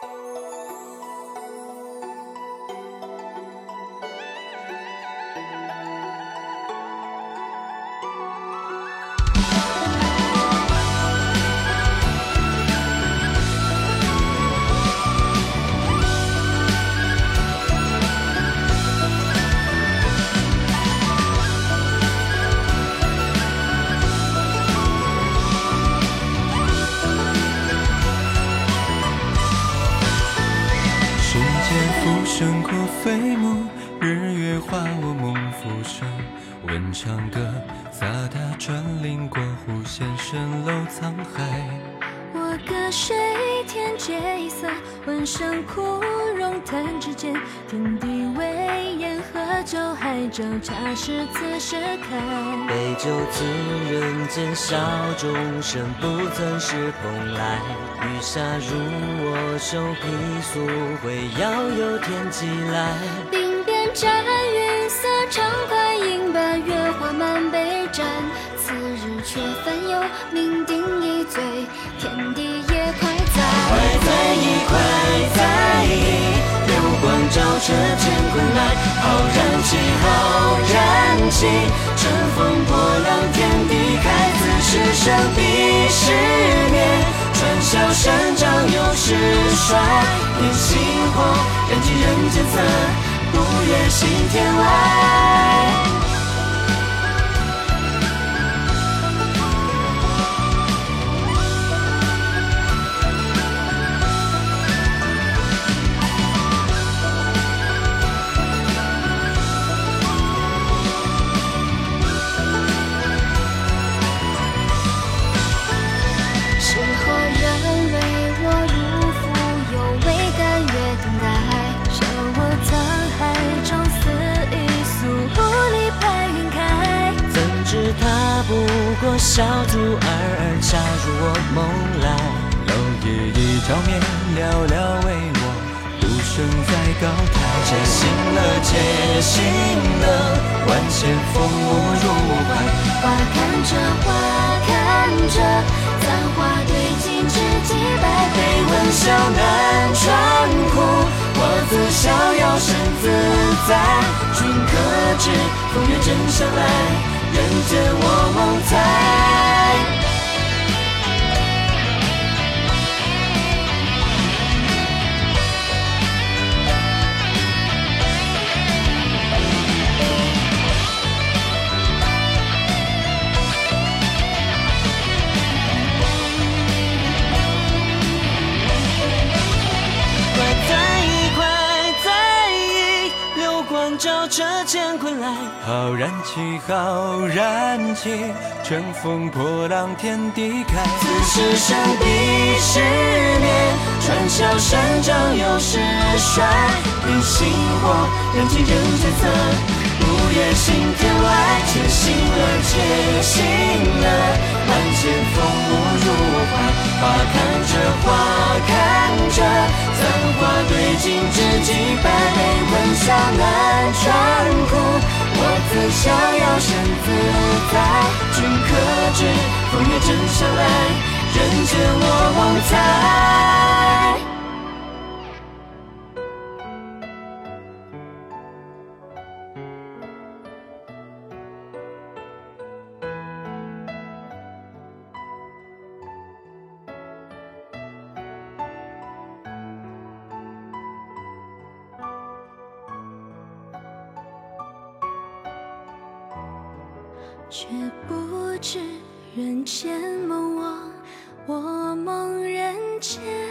世间浮生过飞舞，日月化我梦浮生。闻长歌，飒沓穿林过湖，现蜃楼沧海。我歌水天阶色，闻声枯荣弹指间，天地为烟，喝酒海酒，茶是此时开。杯酒自人间，笑众生，不曾是蓬莱。雨下入我手，披素会遥有天际来。鬓边沾云色，长快饮罢，月华满杯盏。此日却烦忧，酩酊这乾坤来。浩然气，浩然气，乘风破浪，天地开。此时生彼时灭。传霄山长又是衰，点星火，燃尽人间色，不夜行天外。不过小卒儿儿，插入我梦来。蝼蚁一朝灭，寥寥为我独身在高台。且行了，且行了，万千风物入怀。花看着，花看着，簪花对镜，知己百倍问笑难穿苦，我自逍遥身自在。君可知，风月正相来，人间我梦在。照彻乾坤来。浩然气，浩然气，乘风破浪，天地开。此时生彼时灭，传霄山长又是衰。点星火，燃尽人间色，不夜行天外。且行了，且行了，万千风物入怀。花，着，簪花对镜，知己百媚。问笑难穿苦，我自逍遥身自在。君可知，风月正相来，人间我忘。却不知人间梦我，我梦人间。